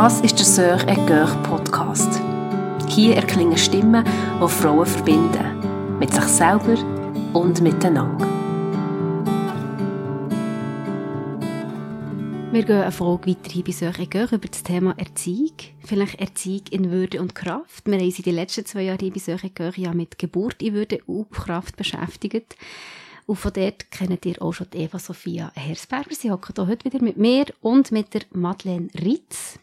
Das ist der Sœur et Coeur Podcast. Hier erklingen Stimmen, die Frauen verbinden. Mit sich selber und miteinander. Wir gehen eine Frage weiter bei Sœur et über das Thema Erziehung. Vielleicht Erziehung in Würde und Kraft. Wir haben uns in den letzten zwei Jahren bei Sœur et ja mit Geburt in Würde und Kraft beschäftigt. Und von dort kennt ihr auch schon Eva Sophia Hersberger. Sie hockt heute wieder mit mir und mit der Madeleine Ritz.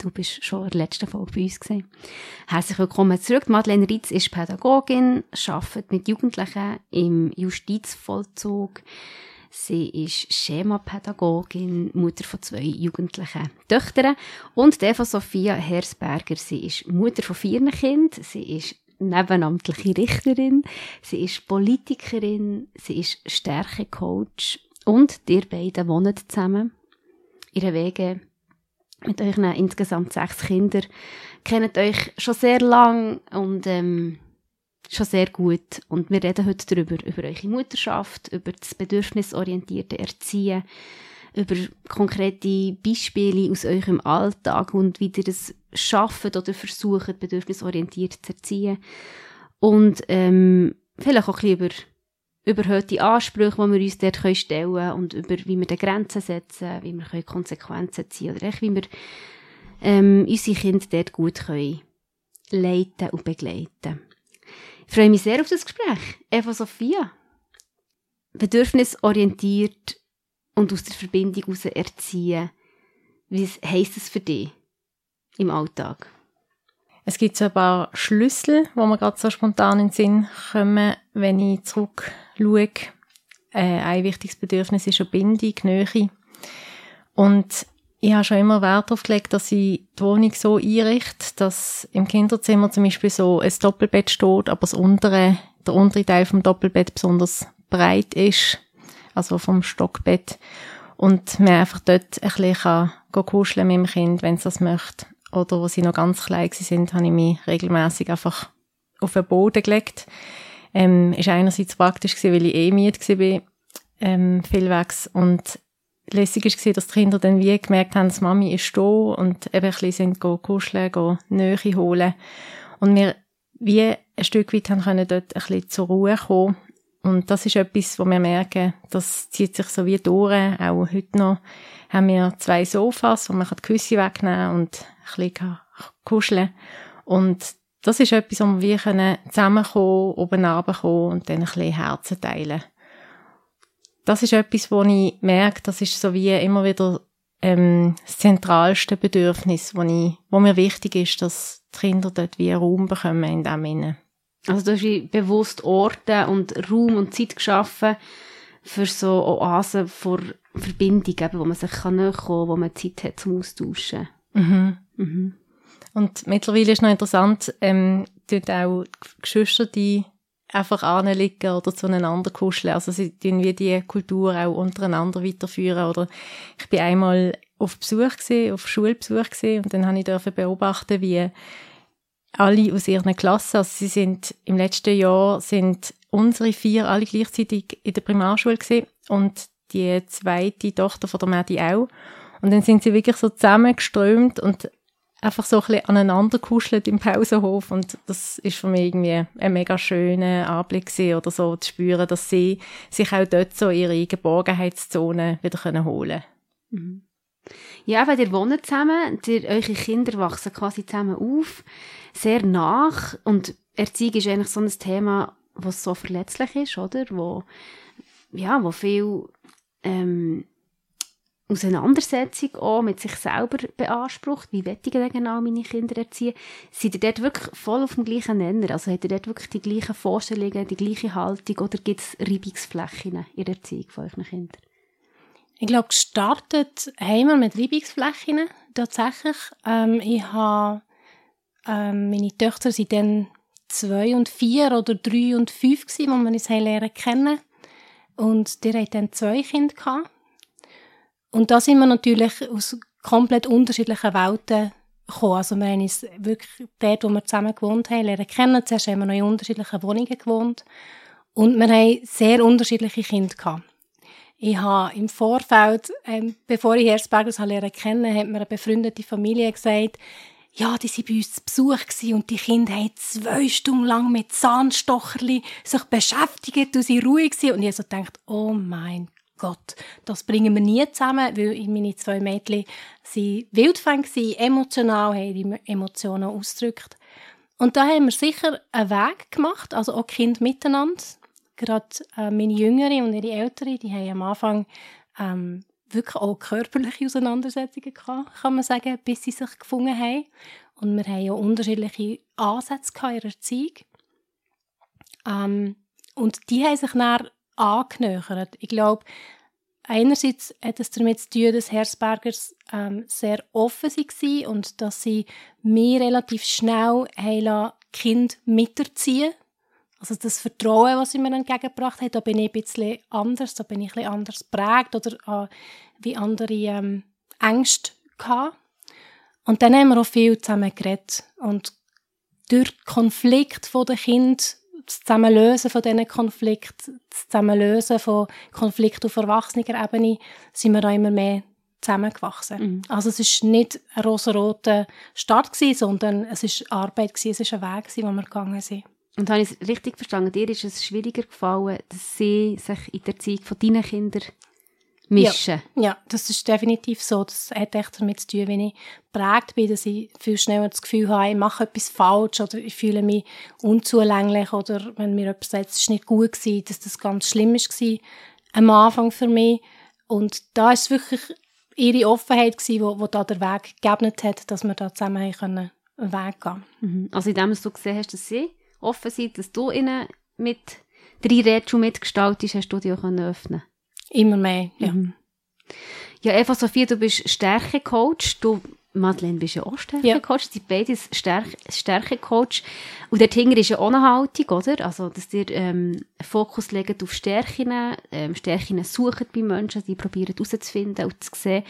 Du bist schon in der letzten Folge bei uns gewesen. Herzlich willkommen zurück. Madeleine Ritz ist Pädagogin, arbeitet mit Jugendlichen im Justizvollzug. Sie ist Schemapädagogin, Mutter von zwei jugendlichen Töchtern. Und Eva Sophia Hersberger, sie ist Mutter von vier Kindern. Sie ist nebenamtliche Richterin, sie ist Politikerin, sie ist Stärkecoach und ihr beiden wohnen zusammen. Ihre Wege mit euren insgesamt sechs Kindern kennt euch schon sehr lang und ähm, schon sehr gut. Und wir reden heute darüber, über eure Mutterschaft, über das bedürfnisorientierte Erziehen, über konkrete Beispiele aus eurem Alltag und wie ihr das schafft oder versucht, bedürfnisorientiert zu erziehen. Und ähm, vielleicht auch ein bisschen über überhöhte Ansprüche, die wir uns dort stellen können und über wie wir die Grenzen setzen, wie wir Konsequenzen ziehen oder echt, wie wir ähm, unsere Kinder dort gut können leiten und begleiten. Ich freue mich sehr auf das Gespräch. Eva Sophia. Bedürfnisorientiert und aus der Verbindung heraus erziehen. Wie heisst das für dich im Alltag? Es gibt so ein paar Schlüssel, wo mir gerade so spontan in den Sinn kommen, wenn ich zurückschaue. Äh, ein wichtiges Bedürfnis ist eine Bindung, Nähe. Und ich habe schon immer Wert darauf gelegt, dass ich die Wohnung so einrichte, dass im Kinderzimmer zum Beispiel so ein Doppelbett steht, aber das untere, der untere Teil vom Doppelbett besonders breit ist, also vom Stockbett. Und man einfach dort ein bisschen kann kuscheln mit dem Kind, wenn es das möchte. Oder wo sie noch ganz klein sind, habe ich mich regelmäßig einfach auf den Boden gelegt. Ähm, ist einerseits praktisch gewesen, weil ich eh müde war, ähm, vielwegs. Und lässig war, dass die Kinder dann wie gemerkt haben, dass Mami ist da und eben ein bisschen sind kuscheln, gehen Nähe holen. Und wir wie ein Stück weit haben können dort ein bisschen zur Ruhe kommen und das ist etwas, wo wir merken, das zieht sich so wie durch. Auch heute noch haben wir zwei Sofas, wo man die Küsse wegnehmen und ein bisschen kuscheln Und das ist etwas, wo wir zusammenkommen, oben runterkommen und dann ein bisschen Herzen teilen. Das ist etwas, wo ich merke, das ist so wie immer wieder ähm, das zentralste Bedürfnis, wo, ich, wo mir wichtig ist, dass die Kinder dort wie Raum bekommen in dem Sinne. Also du hast bewusst Orte und Raum und Zeit geschaffen für so Oasen vor Verbindung, eben, wo man sich kann näher kommen, wo man Zeit hat zum Austauschen. Mhm. Mhm. Und mittlerweile ist noch interessant, ähm, dort auch die Geschwister, die einfach anliegen oder zueinander kuscheln. Also sie tun wie die Kultur auch untereinander weiterführen. Oder ich bin einmal auf Besuch gesehen, auf Schulbesuch gesehen und dann habe ich dürfen beobachten, wie alle aus ihren Klassen, also sie sind im letzten Jahr sind unsere vier alle gleichzeitig in der Primarschule gewesen und die zweite Tochter von der Medi auch. Und dann sind sie wirklich so zusammengeströmt und einfach so ein bisschen aneinander kuschelt im Pausenhof und das ist für mich irgendwie ein mega schöner Anblick oder so zu spüren, dass sie sich auch dort so ihre Geborgenheitszone wieder können holen mhm. Ja, weil ihr wohnt zusammen, ihr, eure Kinder wachsen quasi zusammen auf sehr nach und Erziehung ist eigentlich so ein Thema, was so verletzlich ist, oder? Wo, ja, wo viel ähm, Auseinandersetzung auch mit sich selber beansprucht. Wie wette ich denn genau meine Kinder erziehen? Seid ihr dort wirklich voll auf dem gleichen Nenner? Also habt ihr dort wirklich die gleichen Vorstellungen, die gleiche Haltung oder gibt es Reibungsflächen in der Erziehung von euren Kindern? Ich glaube, gestartet haben wir mit Reibungsflächen tatsächlich. Ähm, ich habe ähm, meine Töchter sind dann zwei und vier oder drei und fünf gewesen, als wir uns lernen kennen. Und die hatten dann zwei Kinder gehabt. Und da sind wir natürlich aus komplett unterschiedlichen Welten gekommen. Also wir haben uns wirklich dort, wo wir zusammen gewohnt haben, lernen kennen. Zuerst haben wir noch in unterschiedlichen Wohnungen gewohnt. Und wir haben sehr unterschiedliche Kinder gehabt. Ich habe im Vorfeld, ähm, bevor ich Herzbergers kennen, hat mir eine befreundete Familie gesagt, ja, die waren bei uns zu Besuch gewesen und die Kinder haben zwei Stunden lang mit Zahnstocherli sich beschäftigt und sie ruhig gewesen. Und ich so gedacht, oh mein Gott, das bringen wir nie zusammen, weil meine zwei Mädchen sind wildfäng waren, emotional, haben ihre Emotionen ausgedrückt. Und da haben wir sicher einen Weg gemacht, also auch Kinder miteinander. Gerade äh, meine Jüngere und ihre Ältere, die haben am Anfang ähm, wirklich auch körperliche Auseinandersetzungen gehabt, kann man sagen, bis sie sich gefunden haben. Und wir haben ja unterschiedliche Ansätze in ihrer Erziehung. Ähm, und die haben sich dann angenähert. Ich glaube, einerseits hat es damit zu tun, dass Herzbergers ähm, sehr offen waren und dass sie mir relativ schnell Kind miterziehen also das Vertrauen, was sie mir entgegengebracht hat, da bin ich ein bisschen anders, da bin ich ein bisschen anders prägt oder äh, wie andere ähm, Ängste gehabt. Und dann haben wir auch viel zusammen geredet. Und durch Konflikt von den Kindern, das Zusammenlösen von diesen Konflikten, das Zusammenlösen von Konflikten auf erwachsener Ebene, sind wir auch immer mehr zusammengewachsen. Mhm. Also es ist nicht ein rosa-roter Start gewesen, sondern es ist Arbeit gewesen, es ist ein Weg gewesen, wo wir gegangen sind. Und habe ich es richtig verstanden? Dir ist es schwieriger gefallen, dass sie sich in der Zeit von deinen Kindern mischen? Ja, ja, das ist definitiv so. Das hat echt damit zu tun, wenn ich prägt bin, dass ich viel schneller das Gefühl habe, ich mache etwas falsch oder ich fühle mich unzulänglich oder wenn mir jemand sagt, es ist nicht gut gewesen, dass das ganz schlimm war am Anfang für mich. Und da ist wirklich ihre Offenheit gewesen, wo, wo da der Weg geebnet hat, dass wir da zusammen können einen Weg gehen. Mhm. Also in dem, was du gesehen hast, dass sie offen sind, dass du ihnen mit drei Rätseln mitgestaltest, hast du dich auch öffnen Immer mehr, ja. Mhm. Ja, Eva Sophia, du bist Stärkecoach. Du, Madeleine, bist ja auch Stärkecoach. Ja. Sie sind beide Stärkecoach. Und dort hinten ist ja auch eine Haltung, oder? Also, dass ihr ähm, Fokus legt auf Stärken, ähm, Stärken sucht bei Menschen, die probieren herauszufinden und zu sehen.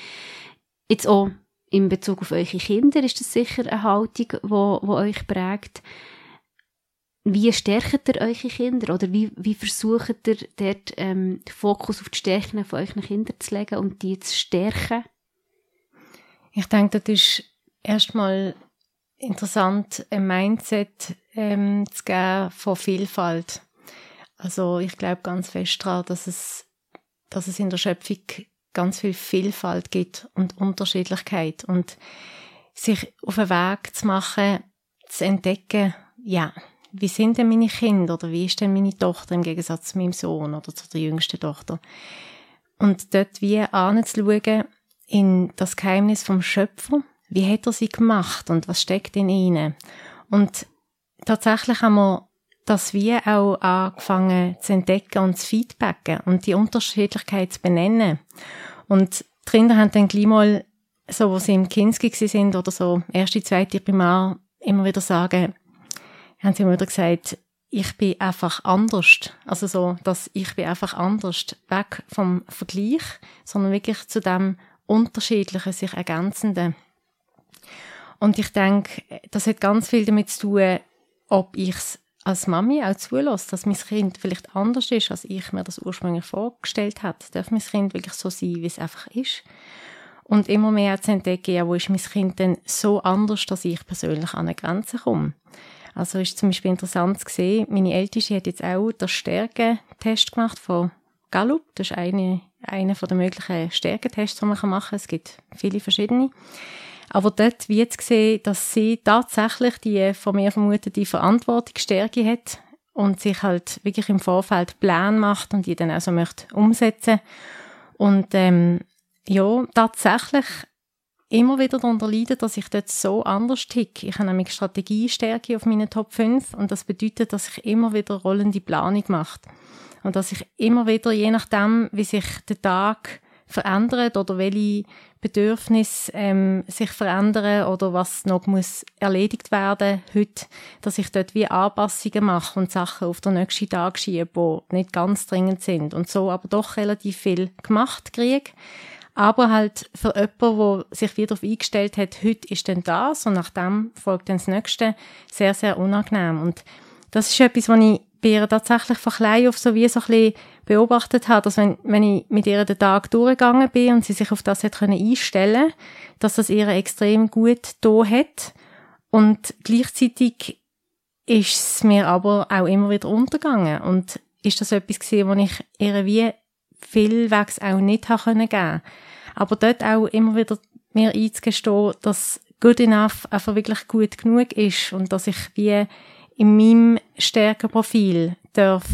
Jetzt auch in Bezug auf eure Kinder ist das sicher eine Haltung, die, die euch prägt. Wie stärkt ihr eure Kinder oder wie, wie versucht ihr dort ähm, den Fokus auf die Stärken von euren Kindern zu legen und die zu stärken? Ich denke, das ist erstmal interessant, ein Mindset ähm, zu geben von Vielfalt. Also ich glaube ganz fest daran, dass es, dass es in der Schöpfung ganz viel Vielfalt gibt und Unterschiedlichkeit und sich auf einen Weg zu machen, zu entdecken, ja, wie sind denn meine Kinder oder wie ist denn meine Tochter im Gegensatz zu meinem Sohn oder zu der jüngsten Tochter? Und dort wie anzuschauen in das Geheimnis vom Schöpfer, wie hat er sie gemacht und was steckt in ihnen? Und tatsächlich haben wir das wie auch angefangen zu entdecken und zu feedbacken und die Unterschiedlichkeit zu benennen. Und die Kinder haben dann gleich mal, so wo sie im Kinski sind oder so, erste, zweite Primar, immer wieder sagen, haben sie immer gesagt, ich bin einfach anders. Also so, dass ich bin einfach anders. Weg vom Vergleich, sondern wirklich zu dem unterschiedlichen, sich ergänzenden. Und ich denke, das hat ganz viel damit zu tun, ob ich es als Mami auch zulasse, dass mein Kind vielleicht anders ist, als ich mir das ursprünglich vorgestellt habe. Darf mein Kind wirklich so sein, wie es einfach ist? Und immer mehr zu entdecken, ja, wo ist mein Kind denn so anders, dass ich persönlich an eine Grenze komme. Also ist zum Beispiel interessant zu sehen, meine Älteste hat jetzt auch den Stärkentest gemacht von Gallup. Das ist eine, einer der möglichen Stärkentests, die man machen kann. Es gibt viele verschiedene. Aber dort jetzt gesehen, dass sie tatsächlich die von mir vermutete Verantwortungsstärke hat und sich halt wirklich im Vorfeld Plan macht und die dann also möchte umsetzen. Und ähm, ja, tatsächlich immer wieder darunter leiden, dass ich dort so anders ticke. Ich habe nämlich Strategiestärke auf meinen Top 5 und das bedeutet, dass ich immer wieder rollende Planung mache. Und dass ich immer wieder, je nachdem, wie sich der Tag verändert oder welche Bedürfnisse ähm, sich verändern oder was noch muss erledigt werden heute, dass ich dort wie Anpassungen mache und Sachen auf den nächsten Tag schiebe, die nicht ganz dringend sind und so aber doch relativ viel gemacht kriege aber halt für jemanden, der sich wieder darauf eingestellt hat, heute ist dann das und nach dem folgt dann das Nächste, sehr, sehr unangenehm. Und das ist etwas, was ich bei ihr tatsächlich von klein auf so wie so ein bisschen beobachtet habe, dass wenn, wenn ich mit ihr den Tag durchgegangen bin und sie sich auf das hat können einstellen dass das ihr extrem gut da hat. Und gleichzeitig ist es mir aber auch immer wieder untergegangen. Und ist das etwas gewesen, wo ich ihr wie vielwegs auch nicht haben können geben. Aber dort auch immer wieder mir einzugestehen, dass good enough einfach wirklich gut genug ist und dass ich wie in meinem Stärkenprofil darf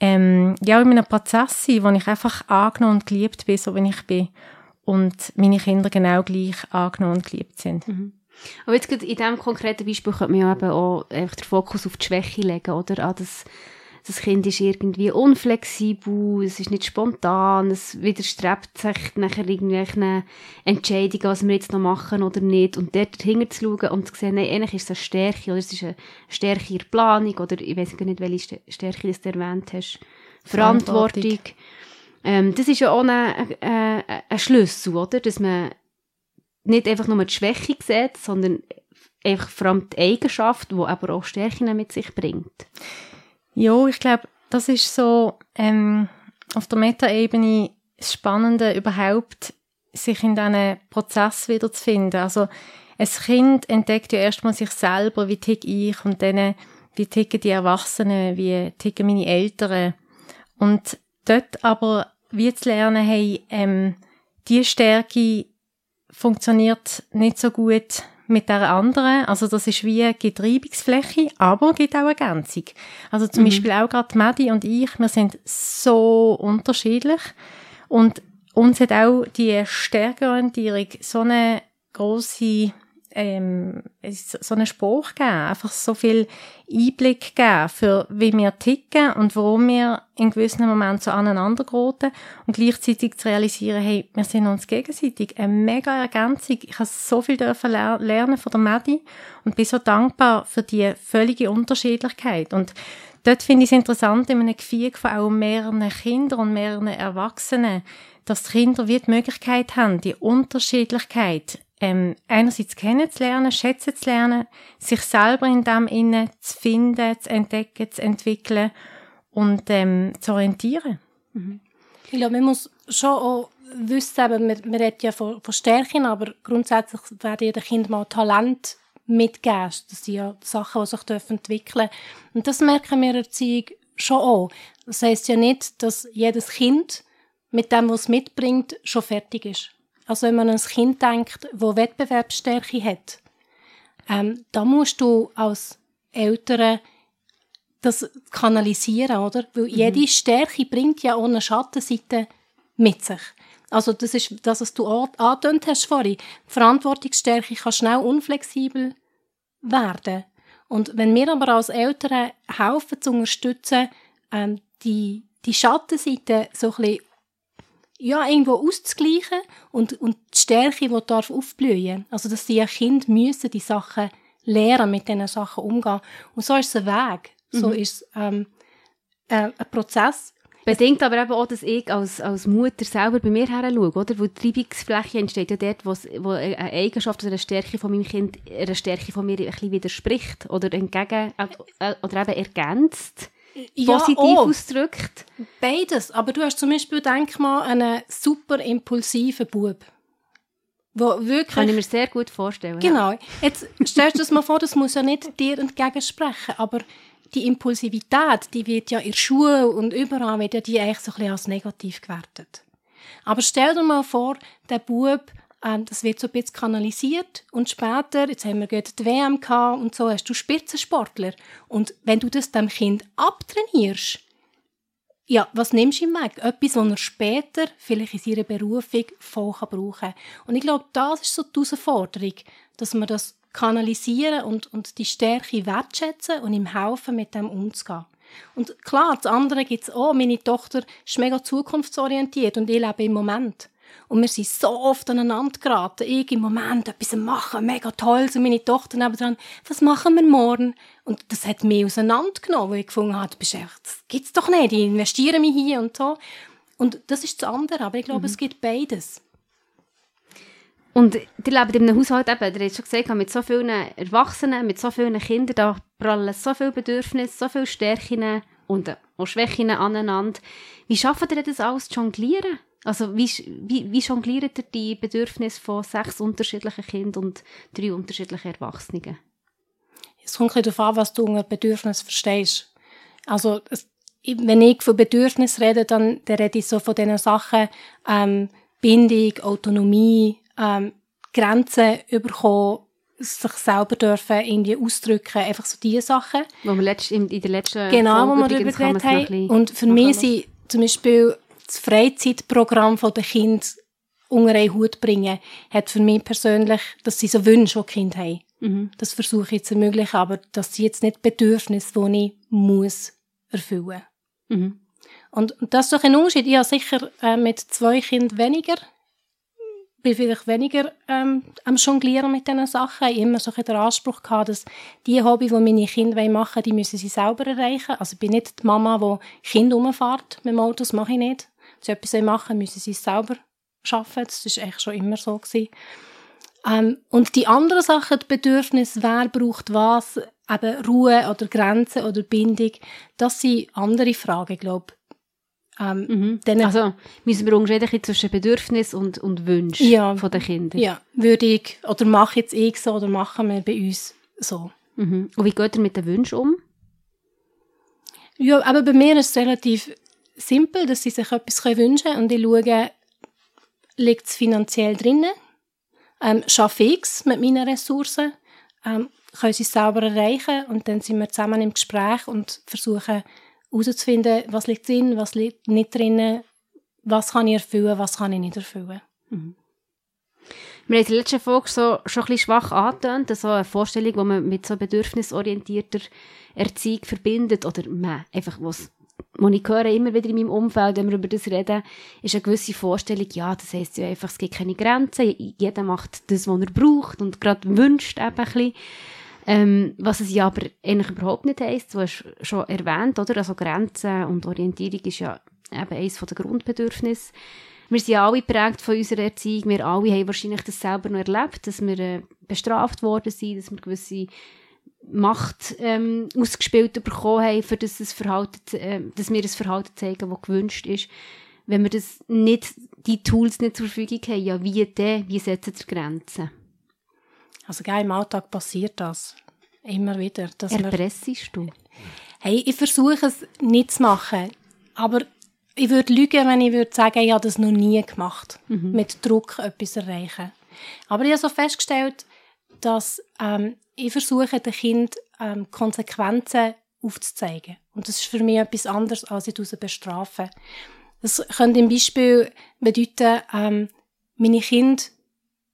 ähm, ja in meinem Prozess sein, wo ich einfach angenommen und geliebt bin, so wie ich bin und meine Kinder genau gleich angenommen und geliebt sind. Mhm. Aber jetzt in diesem konkreten Beispiel könnte man ja eben auch einfach den Fokus auf die Schwäche legen, oder? An das das Kind ist irgendwie unflexibel, es ist nicht spontan, es widerstrebt sich nachher irgendwelchen Entscheidungen, was wir jetzt noch machen oder nicht. Und dort dahinter zu schauen und zu sehen, nein, eigentlich ist es eine Stärke oder es ist eine Stärke in der Planung oder ich weiß gar nicht, welche Stärke du erwähnt hast. Verantwortung. Verantwortung. Ähm, das ist ja auch ein, ein, ein Schlüssel, oder? Dass man nicht einfach nur die Schwäche sieht, sondern einfach vor allem die Eigenschaft, die aber auch Stärken mit sich bringt. Ja, ich glaube, das ist so ähm, auf der Metaebene das Spannende überhaupt, sich in diesen Prozess wiederzufinden. Also ein Kind entdeckt ja erstmal sich selber, wie tick ich und dann wie ticken die Erwachsenen, wie ticken meine Eltern. Und dort aber wie zu lernen, hey, ähm, die Stärke funktioniert nicht so gut mit der anderen. Also das ist wie eine Getreibungsfläche, aber gibt auch Ergänzung. Also zum mhm. Beispiel auch gerade Medi und ich, wir sind so unterschiedlich und uns hat auch die Stärkeorientierung so eine große ähm, so einen Spruch geben, einfach so viel Einblick geben für wie wir ticken und warum wir in gewissen Momenten so aneinander geraten und gleichzeitig zu realisieren, hey, wir sind uns gegenseitig eine mega Ergänzung. Ich habe so viel dürfen ler lernen von der Medi und bin so dankbar für die völlige Unterschiedlichkeit und Dort finde ich es interessant, in einem Gefühl von auch mehreren Kindern und mehreren Erwachsenen, dass die Kinder wie die Möglichkeit haben, die Unterschiedlichkeit ähm, einerseits kennenzulernen, schätzen zu lernen, sich selber in dem innen zu finden, zu entdecken, zu entwickeln und ähm, zu orientieren. Mhm. Ich glaube, man muss schon auch wissen, eben, man, man redet ja von, von Stärken, aber grundsätzlich werden ja den Kindern mal Talent mitgeben. Das sind ja Sachen, die sich entwickeln dürfen. Und das merken wir in der Erziehung schon auch. Das heisst ja nicht, dass jedes Kind mit dem, was es mitbringt, schon fertig ist. Also wenn man an ein Kind denkt, wo Wettbewerbsstärke hat, ähm, da musst du als Eltern das kanalisieren, oder? Weil mhm. jede Stärke bringt ja eine Schattenseite mit sich. Also das ist das, was du angetönt hast vorhin. Verantwortungsstärke kann schnell unflexibel werden. Und wenn wir aber als Eltern helfen zu unterstützen, ähm, die, die Schattenseite so ein bisschen ja, irgendwo auszugleichen und, und die Stärke, die darf aufblühen. Also, dass die Kinder müssen die Sachen lernen, mit diesen Sachen umgehen. Und so ist es ein Weg. So mhm. ist es ähm, äh, ein Prozess. Bedingt aber eben auch, dass ich als, als Mutter selber bei mir her schaue, oder? Wo die Treibungsfläche entsteht ja dort, wo eine Eigenschaft oder eine Stärke von meinem Kind einer Stärke von mir ein bisschen widerspricht oder entgegen, äh, oder eben ergänzt ja, positiv auch. ausdrückt? Beides. Aber du hast zum Beispiel, denk mal, einen super impulsiven Bub. Wo wirklich, Kann ich mir sehr gut vorstellen. Genau. Jetzt stellst du dir das mal vor, das muss ja nicht dir entgegensprechen, aber die Impulsivität, die wird ja in der Schule und überall wird ja die eigentlich so ein bisschen als negativ gewertet. Aber stell dir mal vor, der Bub das wird so ein bisschen kanalisiert und später, jetzt haben wir gerade die WM gehabt und so, hast du Spitzensportler. Und wenn du das dem Kind abtrainierst, ja, was nimmst du ihm weg? Etwas, was er später vielleicht in seiner Berufung voll brauchen kann. Und ich glaube, das ist so die Herausforderung, dass wir das kanalisieren und, und die Stärke wertschätzen und ihm helfen, mit dem umzugehen. Und klar, das andere gibt es auch. Meine Tochter ist mega zukunftsorientiert und ich lebe im Moment. Und wir sind so oft aneinander geraten. Ich im Moment etwas machen, mega toll. So meine Tochter nebenan, was machen wir morgen? Und das hat mich auseinandergenommen, weil ich gefunden habe, das gibt's doch nicht. Ich investiere mich hier und so. Und das ist das andere. Aber ich glaube, mhm. es gibt beides. Und die leben in einem Haushalt eben, ihr habt schon gesagt, mit so vielen Erwachsenen, mit so vielen Kindern, da prallen so viele Bedürfnisse, so viele Stärken und auch Schwächen aneinander. Wie schafft ihr das alles zu jonglieren? Also wie, wie, wie jongliert ihr die Bedürfnisse von sechs unterschiedlichen Kindern und drei unterschiedlichen Erwachsenen? Es kommt ein darauf an, was du unter Bedürfnis verstehst. Also wenn ich von Bedürfnis rede, dann, dann rede ich so von diesen Sachen ähm, Bindung, Autonomie, ähm, Grenzen bekommen, sich selber dürfen irgendwie ausdrücken, einfach so diese Sachen. Wo wir letzt, in, in der letzten Genau, wo wir darüber geredet haben. Und für mich sind zum Beispiel das Freizeitprogramm der Kinder unter einen Hut bringen, hat für mich persönlich, dass sie so Wünsche, die Kinder haben. Mhm. Das versuche ich zu ermöglichen, aber das sind jetzt nicht Bedürfnisse, die ich muss erfüllen. Mhm. Und, und das ist doch ein Unterschied. Ich habe sicher äh, mit zwei Kindern weniger bin vielleicht weniger ähm, am Jonglieren mit diesen Sachen. Ich habe immer so den Anspruch gehabt, dass die Hobby, die meine Kinder machen wollen, die müssen sie selber erreichen. Also ich bin nicht die Mama, die Kinder umfährt mit dem Auto, das mache ich nicht. Sie etwas machen müssen sie es selber schaffen. Das war eigentlich schon immer so. Gewesen. Ähm, und die anderen Sachen, die Bedürfnisse, wer braucht was, eben Ruhe oder Grenzen oder Bindung, das sind andere Fragen, glaube ähm, mhm. Also müssen wir unterscheiden zwischen Bedürfnis und, und Wünschen ja, von den Kindern? Ja, würde ich, oder mache jetzt ich so, oder machen wir bei uns so. Mhm. Und wie geht ihr mit den Wünschen um? Ja, aber bei mir ist es relativ simpel, dass sie sich etwas wünschen können und ich schaue, liegt es finanziell drinnen? Ähm, schaffe ich es mit meinen Ressourcen? Ähm, können sie es selber erreichen? Und dann sind wir zusammen im Gespräch und versuchen, herauszufinden, was liegt drin, was liegt nicht drin, was kann ich erfüllen, was kann ich nicht erfüllen. Mhm. Wir haben in der letzten Folge so, schon ein bisschen schwach angetönt, so eine Vorstellung, die man mit so bedürfnisorientierter Erziehung verbindet, oder man, einfach was wo ich höre immer wieder in meinem Umfeld, wenn wir über das reden, ist eine gewisse Vorstellung, ja, das heisst ja einfach, es gibt keine Grenzen, jeder macht das, was er braucht und gerade wünscht eben ein. Ähm, was es ja aber eigentlich überhaupt nicht heisst, du hast schon erwähnt, oder? Also Grenzen und Orientierung ist ja eben eines der Grundbedürfnisse. Wir sind ja alle geprägt von unserer Erziehung. Wir alle haben wahrscheinlich das selber noch erlebt, dass wir äh, bestraft worden sind, dass wir gewisse Macht ähm, ausgespielt bekommen haben, für das, es Verhalten, äh, dass wir ein Verhalten zeigen, das gewünscht ist. Wenn wir das nicht, die Tools nicht zur Verfügung haben, ja, wie denn? Wie setzen wir Grenzen? Also gell, im Alltag passiert das. Immer wieder. Dass Erpressest du? Hey, ich versuche es nicht zu machen. Aber ich würde lügen, wenn ich würde sagen, ich habe das noch nie gemacht. Mhm. Mit Druck etwas erreichen. Aber ich habe so festgestellt, dass ähm, ich versuche, den Kind ähm, Konsequenzen aufzuzeigen. Und das ist für mich etwas anderes, als ich sie bestrafen. Das könnte im Beispiel bedeuten, ähm, meine Kinder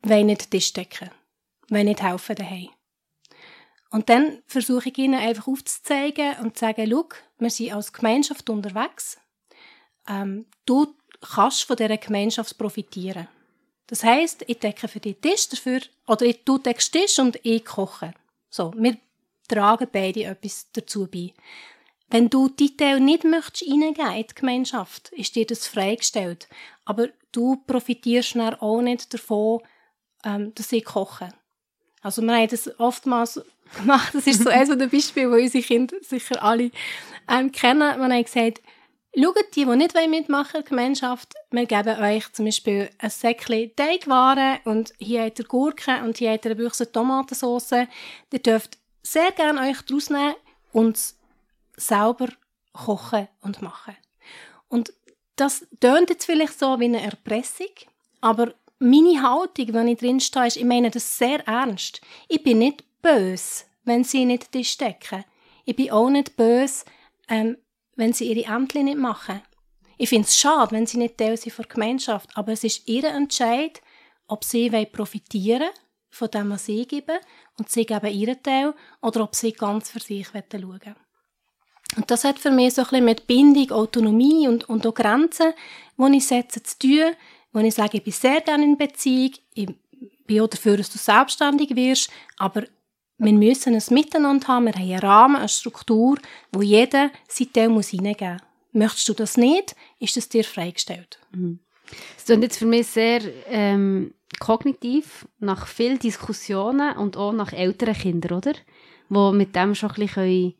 wollen nicht Tisch decken wenn nicht helfen daheim. Und dann versuche ich ihnen einfach aufzuzeigen und zu sagen, schau, wir sind als Gemeinschaft unterwegs. Ähm, du kannst von dieser Gemeinschaft profitieren. Das heisst, ich decke für dich Tisch dafür, oder ich, du deckst Tisch und ich koche. So, wir tragen beide etwas dazu bei. Wenn du die Teil nicht möchtest in die Gemeinschaft, ist dir das freigestellt. Aber du profitierst dann auch nicht davon, ähm, dass ich koche. Also wir haben das oftmals gemacht. Das ist so eines der Beispiele, die unsere Kinder sicher alle ähm, kennen. Wir haben gesagt, schaut die, die nicht mitmachen wollen, Gemeinschaft, wir geben euch zum Beispiel ein Säckchen Teigwaren und hier habt ihr Gurken und hier habt ihr eine Büchse Tomatensauce. Ihr dürft sehr gerne euch daraus nehmen und selber kochen und machen. Und das tönt jetzt vielleicht so wie eine Erpressung, aber meine Haltung, wenn ich drin stehe, ist, ich meine das sehr ernst. Ich bin nicht böse, wenn sie nicht Tisch decken. Ich bin auch nicht böse, ähm, wenn sie ihre Ämter nicht machen. Ich finde es schade, wenn sie nicht Teil sind von der Gemeinschaft, aber es ist ihr Entscheid, ob sie profitieren von dem, was sie geben, und sie geben ihren Teil, oder ob sie ganz für sich schauen wollen. Und das hat für mich so ein bisschen mit Bindung, Autonomie und, und auch Grenzen, die ich setze, zu tun, wo ich sage, ich bin sehr gerne in Beziehung, ich bin auch dafür, dass du selbstständig wirst, aber wir müssen ein Miteinander haben, wir haben einen Rahmen, eine Struktur, wo jeder sein Teil muss hineingeben muss. Möchtest du das nicht, ist das dir freigestellt. Mhm. Das klingt jetzt für mich sehr ähm, kognitiv, nach vielen Diskussionen und auch nach älteren Kindern, oder? Wo mit dem schon ein bisschen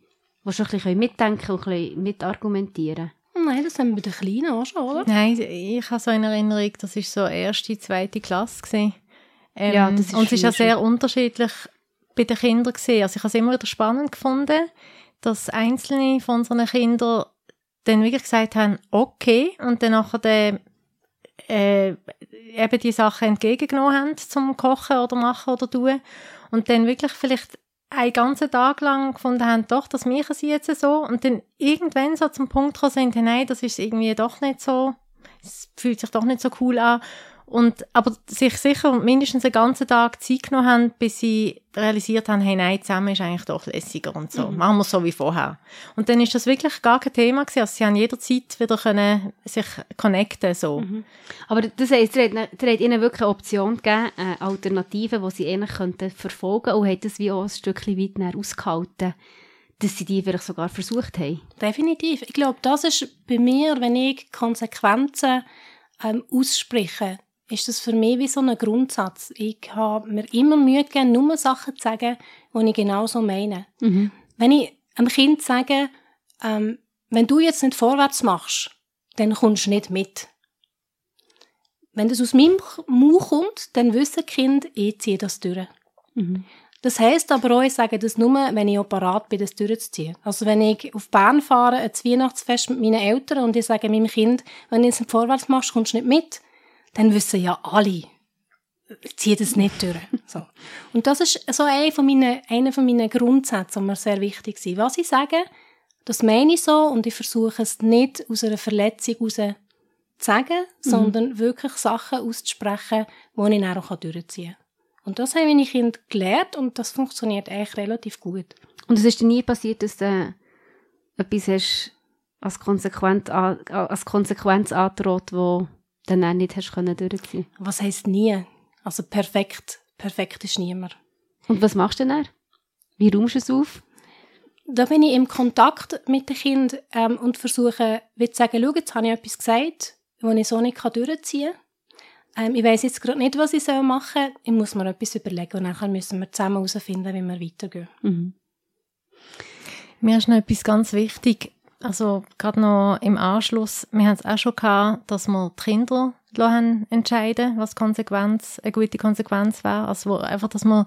die schon ein bisschen mitdenken und ein bisschen mitargumentieren Nein, das haben wir bei den Kleinen auch schon, oder? Nein, ich habe so in Erinnerung, das war so erste, zweite Klasse. Ähm, Ja, das ist und es ist ja sehr unterschiedlich bei den Kindern gesehen. Also ich habe es immer wieder spannend gefunden, dass einzelne von unseren Kindern dann wirklich gesagt haben, okay, und dann nachher dann, äh, eben die Sachen entgegengenommen haben zum Kochen oder machen oder tun. Und dann wirklich vielleicht einen ganzen Tag lang gefunden haben, doch, das machen sie jetzt so. Und dann irgendwann so zum Punkt gekommen sind, nein, das ist irgendwie doch nicht so, es fühlt sich doch nicht so cool an und aber sich sicher mindestens einen ganzen Tag Zeit genommen haben, bis sie realisiert haben, hey, nein, zusammen ist eigentlich doch lässiger und so. Machen wir es so wie vorher. Und dann ist das wirklich gar kein Thema gewesen. Also sie haben jederzeit wieder können sich connecten, so. Aber das heisst, ihr habt, ihr habt ihnen wirklich eine Option gegeben, eine Alternative, die sie ähnlich könnten verfolgen und hat das wie auch ein Stückchen weit näher ausgehalten, dass sie die vielleicht sogar versucht haben. Definitiv. Ich glaube, das ist bei mir, wenn ich Konsequenzen ähm, ausspreche, ist das für mich wie so ein Grundsatz. Ich habe mir immer Mühe gegeben, nur Sachen zu sagen, die ich genau so meine. Wenn ich einem Kind sage, ähm, wenn du jetzt nicht vorwärts machst, dann kommst du nicht mit. Wenn das aus meinem Mund kommt, dann wissen die Kinder, ich ziehe das durch. Das heisst aber auch, ich sage das nur, wenn ich parat bin, das durchzuziehen. Also wenn ich auf Bern fahre, ein Weihnachtsfest mit meinen Eltern und ich sage meinem Kind, wenn du jetzt nicht vorwärts machst, kommst du nicht mit, dann wissen ja alle, ziehe das nicht durch. So. Und das ist so einer von meinen, einer von meinen Grundsätzen, die mir sehr wichtig sind. Was ich sage, das meine ich so und ich versuche es nicht aus einer Verletzung heraus zu sagen, sondern wirklich Sachen auszusprechen, die ich dann auch durchziehen kann. Und das haben meine Kinder gelernt und das funktioniert eigentlich relativ gut. Und es ist dir nie passiert, dass du etwas hast als Konsequenz, als Konsequenz angedroht, wo dann auch nicht hast können durchziehen Was heisst nie? Also perfekt. Perfekt ist niemand. Und was machst du denn dann? Wie räumst du es auf? Da bin ich im Kontakt mit den Kindern ähm, und versuche, wie zu sagen, schau, jetzt habe ich etwas gesagt, das ich so nicht durchziehen kann. Ähm, ich weiss jetzt gerade nicht, was ich machen soll. Ich muss mir etwas überlegen und dann müssen wir zusammen herausfinden, wie wir weitergehen. Mir ist noch etwas ganz wichtig. Also, gerade noch im Anschluss, wir haben es auch schon gehabt, dass wir die Kinder lassen entscheiden, was Konsequenz, eine gute Konsequenz wäre. Also, einfach, dass wir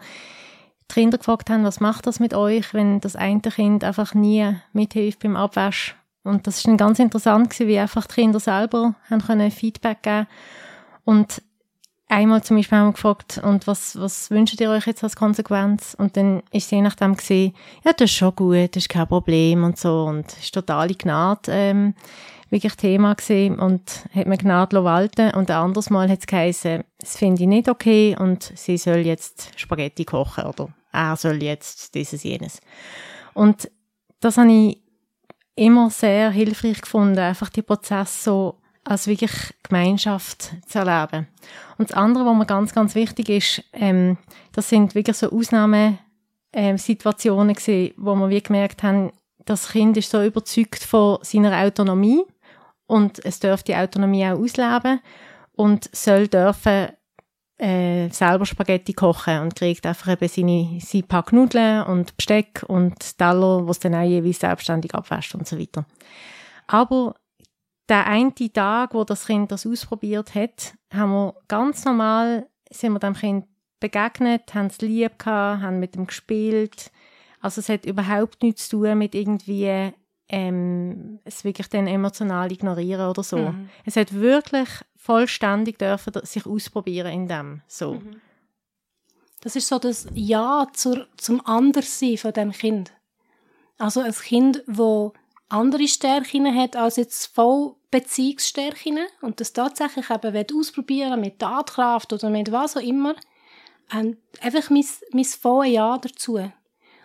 die Kinder gefragt haben, was macht das mit euch, wenn das eine Kind einfach nie mithilft beim Abwasch. Und das ist dann ganz interessant gewesen, wie einfach die Kinder selber haben können Feedback geben. Und einmal zum Beispiel haben wir gefragt, und was, was wünscht ihr euch jetzt als Konsequenz? Und dann ist je nachdem gesehen, ja, das ist schon gut, das ist kein Problem und so. Und ist totale Gnade, ähm, wirklich Thema gesehen und hat mir Gnade walten. Und ein anderes Mal hat es geheißen, das finde ich nicht okay und sie soll jetzt Spaghetti kochen oder er soll jetzt dieses, jenes. Und das habe ich immer sehr hilfreich gefunden, einfach die Prozesse so als wirklich Gemeinschaft zu erleben. Und das andere, was mir ganz, ganz wichtig ist, ähm, das sind wirklich so Ausnahmesituationen Situationen gewesen, wo wir wie gemerkt haben, das Kind ist so überzeugt von seiner Autonomie und es darf die Autonomie auch ausleben und soll dürfen äh, selber Spaghetti kochen und kriegt einfach eben seine, sein Pack Nudeln und Besteck und Teller, was dann auch jeweils selbstständig abwäscht und so weiter. Aber der eine Tag, wo das Kind das ausprobiert hat, haben wir ganz normal, sind wir dem Kind begegnet, haben es lieb gehabt, haben mit ihm gespielt. Also es hat überhaupt nichts zu tun mit irgendwie ähm, es wirklich dann emotional ignorieren oder so. Es hat wirklich vollständig dürfen sich ausprobieren in dem. So. Das ist so das Ja zur, zum Anderssein von dem Kind. Also ein Kind, wo andere Stärken hat als jetzt voll Beziehungsstärken und das tatsächlich eben will ausprobieren mit Tatkraft oder mit was auch immer, ähm, einfach mein, mein volles Ja dazu.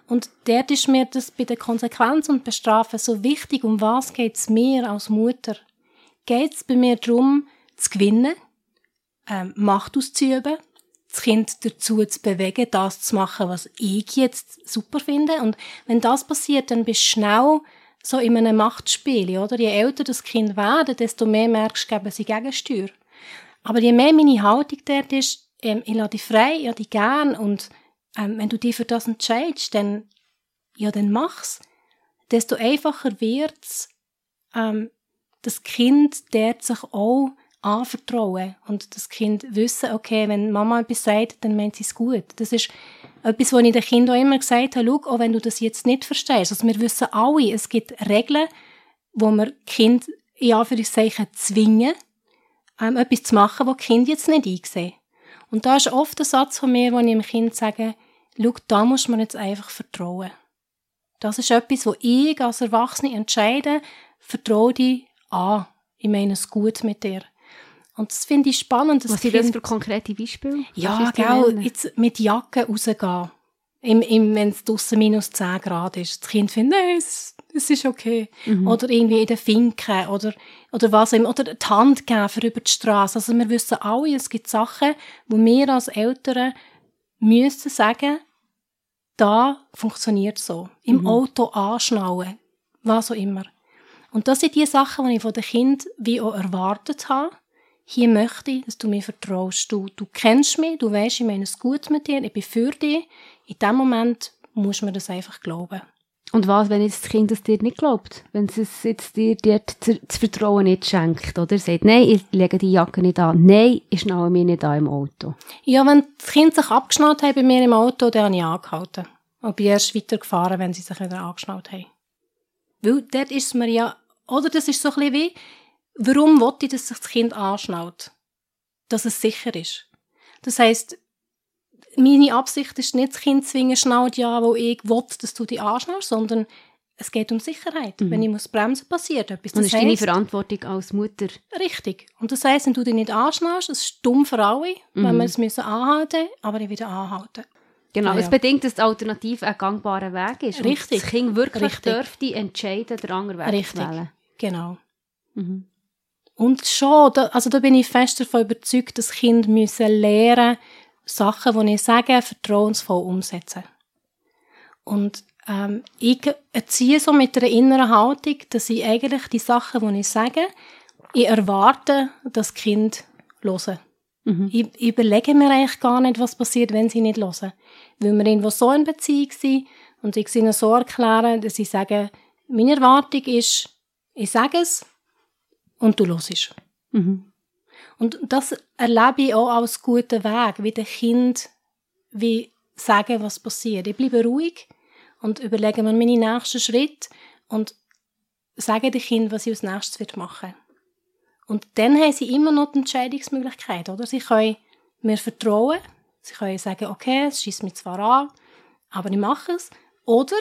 Und dort ist mir das bei der Konsequenz und Bestrafen so wichtig, um was geht es mir als Mutter? Geht es bei mir darum, zu gewinnen, ähm, Macht auszuüben, das Kind dazu zu bewegen, das zu machen, was ich jetzt super finde. Und wenn das passiert, dann bist du schnell so in einem Machtspiel, oder? Je älter das Kind werden, desto mehr merkst du, geben sie Gegensteuer. Aber je mehr meine Haltung dort ist, ähm, ich lasse dich frei, ja, dich gern, und ähm, wenn du dich für das entscheidest, dann, ja, dann mach's. desto einfacher wird es, ähm, das Kind der sich auch anvertrauen und das Kind wissen, okay, wenn Mama etwas sagt, dann meint sie es gut. Das ist etwas, was ich den Kindern auch immer gesagt habe, schau, auch wenn du das jetzt nicht verstehst, also wir wissen alle, es gibt Regeln, wo wir Kind in Anführungszeichen zwingen, ähm, etwas zu machen, was Kind jetzt nicht einsehen. Und da ist oft ein Satz von mir, wo ich dem Kind sage, schau, da muss man jetzt einfach vertrauen. Das ist etwas, wo ich als Erwachsene entscheide, vertraue dich an. Ich meine es gut mit dir. Und das finde ich spannend. Was sind das für konkrete Beispiele? Ja, genau. Jetzt mit Jacke rausgehen. Im, im, wenn es draussen minus 10 Grad ist. Das Kind findet, nein, es, es ist okay. Mhm. Oder irgendwie in den Finken oder, oder was immer. Oder die Hand geben für über die Straße. Also wir wissen alle, es gibt Sachen, wo wir als Eltern müssen sagen, da funktioniert so. Im mhm. Auto anschnallen. Was auch immer. Und das sind die Sachen, die ich von den Kindern wie auch erwartet habe hier möchte ich, dass du mir vertraust. Du, du kennst mich, du weißt, ich meine es gut mit dir, ich bin für dich. In dem Moment muss man das einfach glauben. Und was, wenn jetzt das Kind es dir nicht glaubt? Wenn es jetzt dir, dir das Vertrauen nicht schenkt, oder? Sagt, nein, ich lege die Jacke nicht an. Nein, ich schnalle mich nicht an im Auto. Ja, wenn das Kind sich abgeschnallt hat bei mir im Auto, dann habe ich angehalten. Und bin erst weitergefahren, wenn sie sich wieder angeschnallt haben. Weil dort ist mir ja, oder das ist so ein bisschen wie, Warum wollte ich, dass sich das Kind anschnallt? Dass es sicher ist. Das heisst, meine Absicht ist nicht, das Kind zu zwingen, schnallt ja, wo ich will, dass du dich anschnallst, sondern es geht um Sicherheit. Mhm. Wenn ich muss bremsen, passiert etwas. Das, das ist deine Verantwortung als Mutter. Richtig. Und das heisst, wenn du dich nicht anschnallst, es ist dumm für alle, mhm. wenn wir es müssen anhalten, aber ich wieder anhalten. Genau, ah, ja. es bedingt, dass die Alternative ein gangbarer Weg ist. Richtig. Und das Kind wirklich Richtig. dürfte entscheiden, den anderen Weg Richtig. zu wählen. Genau. Mhm. Und schon, da, also da bin ich fest davon überzeugt, dass Kinder müssen lernen, Sachen, die ich sage, vertrauensvoll umsetzen. Und ähm, ich erziehe so mit einer inneren Haltung, dass ich eigentlich die Sachen, die ich sage, ich erwarte, dass Kind hören. Mhm. Ich, ich überlege mir eigentlich gar nicht, was passiert, wenn sie nicht hören. Weil wir irgendwo so in Beziehung sind und ich sie ihnen so erklären, dass sie sagen, meine Erwartung ist, ich sage es, und du hörst. Mhm. Und das erlebe ich auch als guten Weg, wie der Kind wie sagen, was passiert. Ich bleibe ruhig und überlege mir meine nächsten Schritte und sage dem Kind, was ich als nächstes wird machen Und dann haben sie immer noch die Entscheidungsmöglichkeit, oder? Sie können mir vertrauen, sie können sagen, okay, es schießt mich zwar an, aber ich mache es. Oder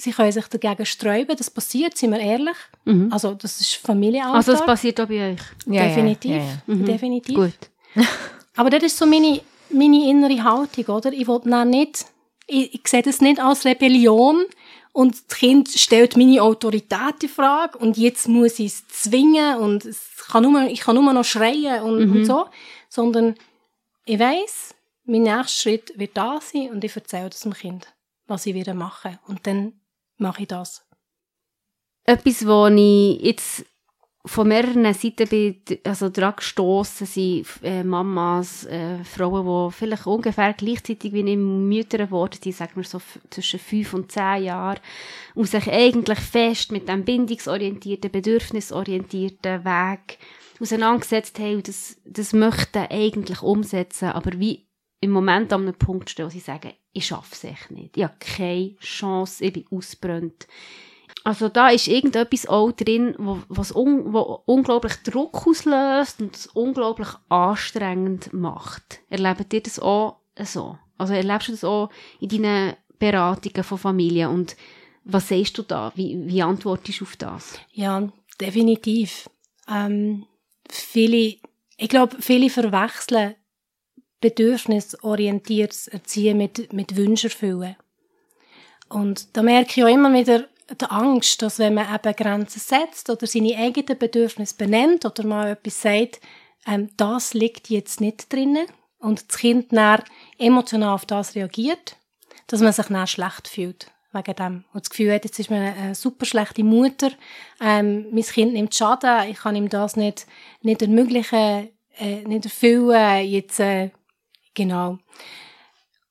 sie können sich dagegen sträuben, das passiert, sind wir ehrlich. Mhm. Also das ist Familienalltag. Also das passiert auch bei euch? Ja, definitiv, ja, ja, mhm. definitiv. Gut. Aber das ist so meine, meine innere Haltung, oder? Ich will nicht, ich, ich sehe das nicht als Rebellion und das Kind stellt meine Autorität in Frage und jetzt muss ich es zwingen und es kann nur, ich kann nur noch schreien und, mhm. und so, sondern ich weiß, mein nächster Schritt wird da sein und ich erzähle das dem Kind, was ich wieder mache. Und dann mache ich das. Etwas, wo ich jetzt von mehreren Seiten bin, also daran gestossen sind äh, Mamas, äh, Frauen, die vielleicht ungefähr gleichzeitig wie ich Mütter geworden sind, sagen wir so zwischen fünf und zehn Jahren, und sich eigentlich fest mit dem bindungsorientierten, bedürfnisorientierten Weg auseinandergesetzt haben und das, das möchten eigentlich umsetzen, aber wie im Moment an einem Punkt stehen, wo sie sagen, ich schaffe es echt nicht. Ich habe keine Chance, ich bin ausbrennt. Also da ist irgendetwas auch drin, was un, wo unglaublich Druck auslöst und es unglaublich anstrengend macht. Erlebt ihr das auch so? Also erlebst du das auch in deinen Beratungen von Familien und was sagst du da? Wie, wie antwortest du auf das? Ja, definitiv. Ähm, viele, ich glaube, viele verwechseln bedürfnisorientiertes Erziehen mit, mit Wünschen erfüllen. Und da merke ich auch immer wieder die Angst, dass wenn man eben Grenzen setzt oder seine eigenen Bedürfnisse benennt oder mal etwas sagt, ähm, das liegt jetzt nicht drinnen und das Kind dann emotional auf das reagiert, dass man sich dann schlecht fühlt wegen dem. Und das Gefühl hat, jetzt ist man eine super schlechte Mutter, ähm, mein Kind nimmt Schaden, ich kann ihm das nicht, nicht ermöglichen, äh, nicht erfüllen, jetzt äh, Genau.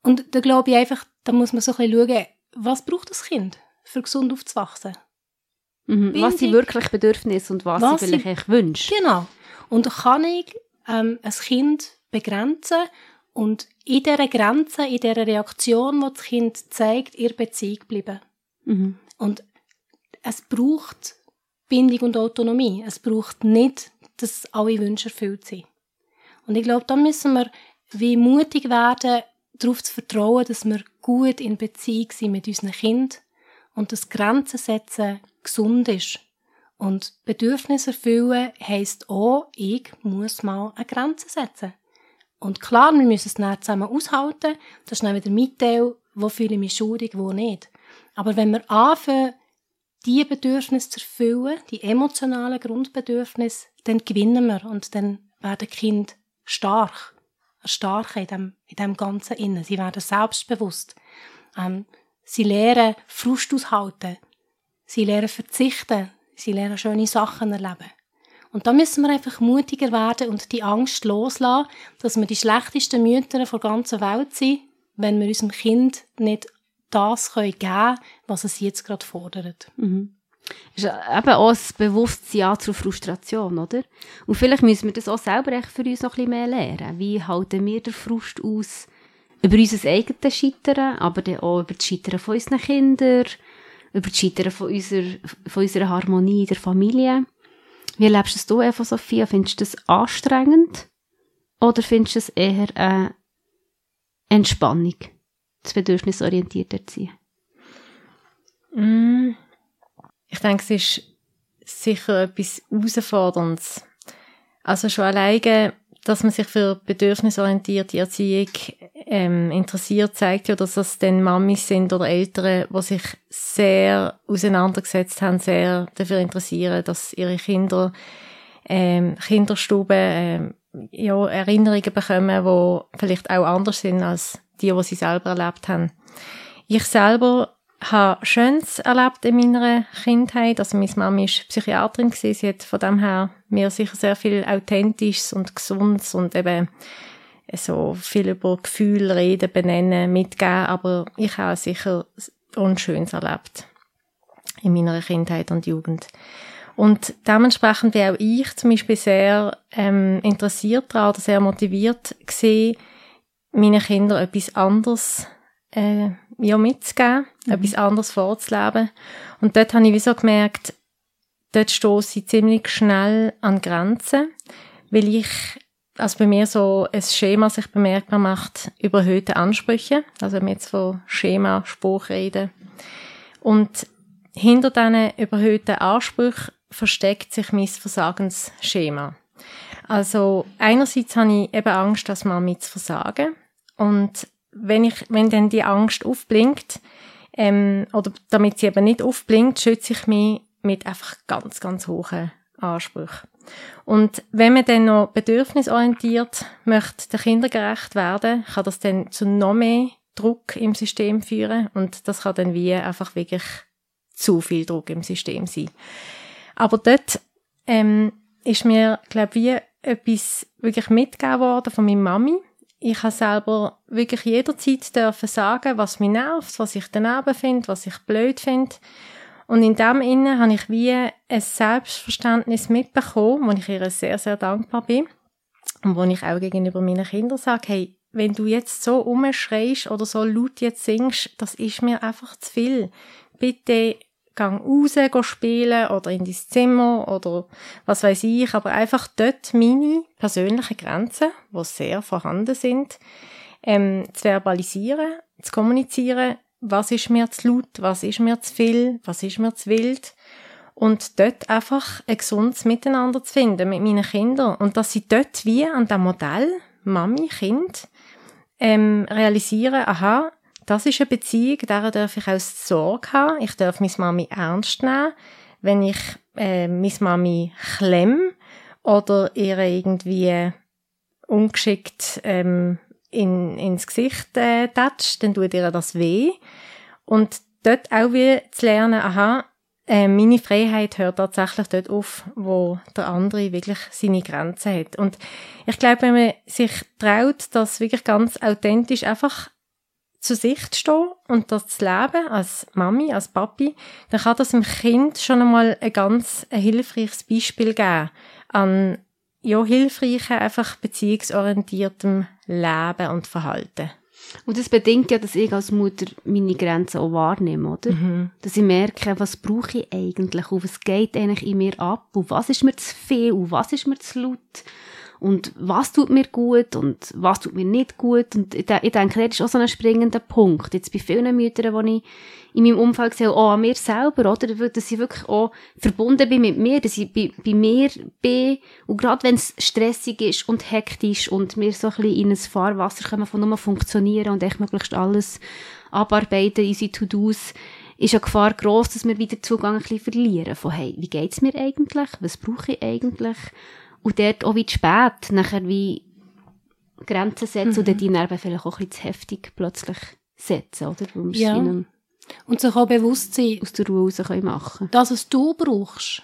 Und da glaube ich einfach, da muss man so ein bisschen schauen, was braucht das Kind? für gesund aufzuwachsen. Mhm. Was sind wirklich Bedürfnisse und was, was sie vielleicht wünschen. Genau. Und kann ich ähm, ein Kind begrenzen und in dieser Grenze, in dieser Reaktion, die das Kind zeigt, ihr Beziehung bleiben. Mhm. Und es braucht Bindung und Autonomie. Es braucht nicht, dass alle Wünsche erfüllt sind. Und ich glaube, da müssen wir wie mutig werden, darauf zu vertrauen, dass wir gut in Beziehung sind mit unseren Kindern und dass Grenzen setzen gesund ist. Und Bedürfnisse erfüllen heisst auch, ich muss mal eine Grenze setzen. Und klar, wir müssen es dann zusammen aushalten. Das ist dann wieder mein Teil, wo fühle ich mich schuldig, wo nicht. Aber wenn wir anfangen, die Bedürfnisse zu erfüllen, die emotionalen Grundbedürfnisse, dann gewinnen wir und dann werden Kind stark. Stark in dem, in dem Ganzen innen. Sie werden selbstbewusst. Ähm, sie lernen Frust aushalten. Sie lernen verzichten. Sie lernen schöne Sachen erleben. Und da müssen wir einfach mutiger werden und die Angst loslassen, dass wir die schlechtesten Mütter der ganzen Welt sind, wenn wir unserem Kind nicht das geben können, was es jetzt gerade fordert. Mhm. Das ist eben auch ein bewusstes Ja zur Frustration, oder? Und vielleicht müssen wir das auch selber echt für uns noch ein bisschen mehr lernen. Wie halten wir den Frust aus über unser eigenes Scheitern, aber dann auch über das Scheitern von unseren Kindern, über das Scheitern von unserer, von unserer Harmonie in der Familie. Wie erlebst du Eva Sophia? Findest du das anstrengend? Oder findest du es eher eine Entspannung, das bedürfnisorientiert erziehen? Mm, ich denke, es ist sicher etwas Herausforderndes. Also schon alleine, dass man sich für bedürfnisorientierte Erziehung ähm, interessiert, zeigt ja, dass das dann Mamis sind oder Eltern, die sich sehr auseinandergesetzt haben, sehr dafür interessieren, dass ihre Kinder ähm, Kinderstuben ähm, ja, Erinnerungen bekommen, die vielleicht auch anders sind als die, die sie selber erlebt haben. Ich selber habe Schönes erlebt in meiner Kindheit. Also meine Mama war Psychiaterin. Sie hat von dem her mir sicher sehr viel Authentisches und Gesundes und eben so viel über Gefühle reden, benennen, mitgeben, aber ich habe sicher Unschönes erlebt in meiner Kindheit und Jugend. Und dementsprechend wäre auch ich zum Beispiel sehr ähm, interessiert daran oder sehr motiviert gesehen, meinen Kindern etwas anderes äh, ja, mitzugeben, mhm. etwas anderes vorzuleben. Und dort habe ich wie so gemerkt, dort stoße ich ziemlich schnell an Grenzen, weil ich also bei mir so ein Schema sich bemerkbar macht, überhöhte Ansprüche. Also wenn wir jetzt von Schema, Spruch reden. Und hinter diesen überhöhten Ansprüchen versteckt sich mein Versagensschema. Also einerseits habe ich eben Angst, dass man mit versagen. Und wenn ich, wenn dann die Angst aufblinkt, ähm, oder damit sie eben nicht aufblinkt, schütze ich mich mit einfach ganz, ganz hohen Ansprüchen. Und wenn man dann noch bedürfnisorientiert möchte, der kindergerecht werden, kann das dann zu noch mehr Druck im System führen und das kann dann wie einfach wirklich zu viel Druck im System sein. Aber dort ähm, ist mir, glaube wie etwas wirklich mitgegeben worden von meiner Mami. Ich habe selber wirklich jederzeit dürfen sagen, was mich nervt, was ich daneben finde, was ich blöd finde. Und in dem Innen habe ich wie ein Selbstverständnis mitbekommen, wo ich ihr sehr, sehr dankbar bin. Und wo ich auch gegenüber meinen Kindern sage, hey, wenn du jetzt so umschreist oder so laut jetzt singst, das ist mir einfach zu viel. Bitte gang raus, spielen oder in dein Zimmer oder was weiß ich, aber einfach dort meine persönlichen Grenzen, die sehr vorhanden sind, ähm, zu verbalisieren, zu kommunizieren was ist mir zu laut, was ist mir zu viel, was ist mir zu wild. Und dort einfach ein gesundes Miteinander zu finden mit meinen Kindern. Und dass sie dort wie an dem Modell Mami, Kind ähm, realisieren, aha, das ist eine Beziehung, der darf ich auch Sorge haben. Ich darf meine Mami ernst nehmen. Wenn ich äh, meine Mami klemm oder ihr irgendwie ungeschickt ähm, in, ins Gesicht äh, tätscht, dann tut ihr das weh. Und dort auch wieder zu lernen, aha, äh, meine Freiheit hört tatsächlich dort auf, wo der andere wirklich seine Grenzen hat. Und ich glaube, wenn man sich traut, das wirklich ganz authentisch einfach zu sich zu stehen und das zu leben, als Mami, als Papi, dann kann das dem Kind schon einmal ein ganz ein hilfreiches Beispiel geben an ja, hilfreichen, einfach beziehungsorientiertem Leben und Verhalten. Und das bedingt ja, dass ich als Mutter meine Grenzen auch wahrnehme, oder? Mhm. Dass ich merke, was brauche ich eigentlich und was geht eigentlich in mir ab und was ist mir zu viel und was ist mir zu laut und was tut mir gut und was tut mir nicht gut. Und ich, ich denke, das ist auch so ein springender Punkt. Jetzt bei vielen Müttern, die ich in meinem Umfeld sehe, auch an mir selber, oder? Dass ich wirklich auch verbunden bin mit mir, dass ich bei, bei mir bin. Und gerade wenn es stressig ist und hektisch und wir so ein bisschen in ein Fahrwasser kommen von nur funktionieren und echt möglichst alles abarbeiten, unsere To-Dos, ist ja Gefahr groß, dass wir wieder Zugang ein bisschen verlieren von, hey, wie geht's mir eigentlich? Was brauche ich eigentlich? Und dort auch wie zu spät, nachher wie Grenzen setzen mhm. oder die Nerven vielleicht auch ein bisschen zu heftig plötzlich setzen, oder? Weil ja. Und sich auch bewusst sein, aus der Ruhe raus können machen Das, was du brauchst,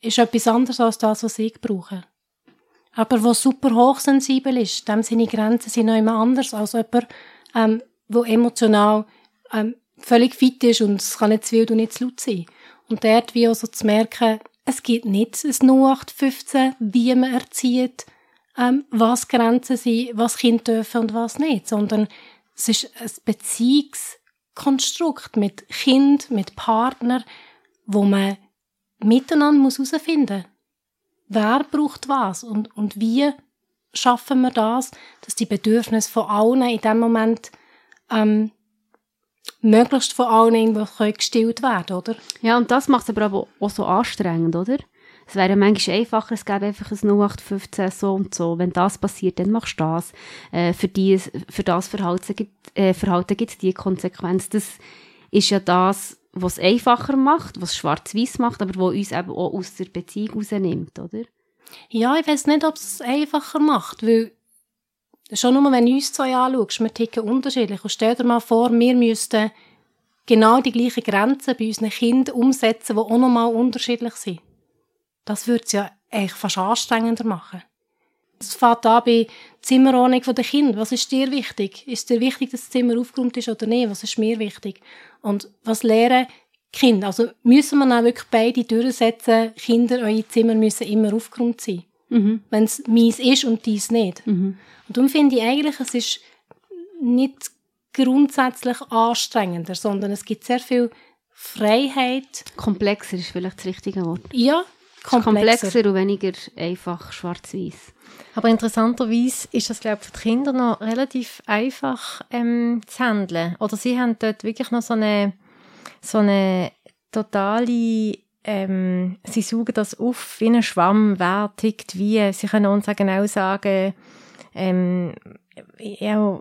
ist etwas anderes als das, was ich brauche. Aber was super hochsensibel ist, dem seine Grenzen sind noch immer anders als jemand, ähm, wo emotional ähm, völlig fit ist und es kann nicht zu wild und nicht zu laut sein. Und dort wie auch so zu merken, es gibt nicht ein 0815, wie man erzieht, ähm, was Grenzen sind, was Kinder dürfen und was nicht, sondern es ist ein Beziehungskonstrukt mit Kind, mit Partner, wo man miteinander muss herausfinden muss, wer braucht was und, und wie schaffen wir das, dass die Bedürfnisse von allen in dem Moment ähm, möglichst von allen irgendwo gestillt werden, oder? Ja, und das macht es aber auch so anstrengend, oder? Es wäre manchmal einfacher, es gäbe einfach ein 0815 so und so. Wenn das passiert, dann machst du das. Äh, für, die, für das Verhalten, gibt, äh, es die Konsequenz. Das ist ja das, was es einfacher macht, was schwarz-weiß macht, aber was uns eben auch aus der Beziehung rausnimmt, oder? Ja, ich weiß nicht, ob es einfacher macht, weil Schon nur, wenn du uns zwei anschaust, wir ticken unterschiedlich. Und stell dir mal vor, wir müssten genau die gleichen Grenzen bei unseren Kindern umsetzen, die auch nochmal unterschiedlich sind. Das würde es ja eigentlich fast anstrengender machen. Es fängt an bei Zimmerordnung der Kinder. Was ist dir wichtig? Ist dir wichtig, dass das Zimmer aufgeräumt ist oder nicht? Was ist mir wichtig? Und was lehren Kinder? Also müssen wir dann wirklich beide durchsetzen, Kinder, eure Zimmer müssen immer aufgeräumt sein. Mhm. Wenn es mies ist und dies nicht. Mhm. Und darum finde ich eigentlich, es ist nicht grundsätzlich anstrengender, sondern es gibt sehr viel Freiheit. Komplexer ist vielleicht das richtige Wort. Ja, komplexer. komplexer und weniger einfach schwarz-weiß. Aber interessanterweise ist das, glaube ich, für die Kinder noch relativ einfach ähm, zu handeln. Oder sie haben dort wirklich noch so eine, so eine totale ähm, sie saugen das auf wie ein Schwamm, wer tickt wie. Sie können uns auch genau sagen, ähm, ja,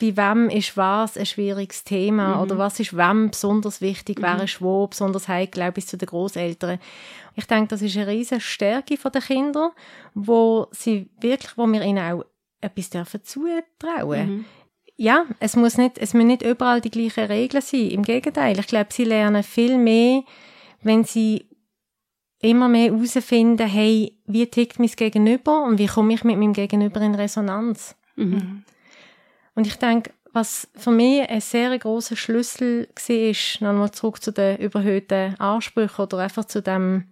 bei wem ist was ein schwieriges Thema mhm. oder was ist wem besonders wichtig, mhm. wer ist wo besonders heikel, bis zu den Großeltern. Ich denke, das ist eine riesige Stärke der Kinder, wo sie wirklich, wo wir ihnen auch etwas dürfen zutrauen. Mhm. Ja, es muss nicht, es müssen nicht überall die gleichen Regeln sein. Im Gegenteil, ich glaube, sie lernen viel mehr, wenn sie immer mehr herausfinden, hey, wie tickt mein Gegenüber und wie komme ich mit meinem Gegenüber in Resonanz. Mhm. Und ich denke, was für mich ein sehr großer Schlüssel war, nochmal zurück zu den überhöhten Ansprüchen oder einfach zu dem